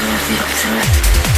absolutely obsolete.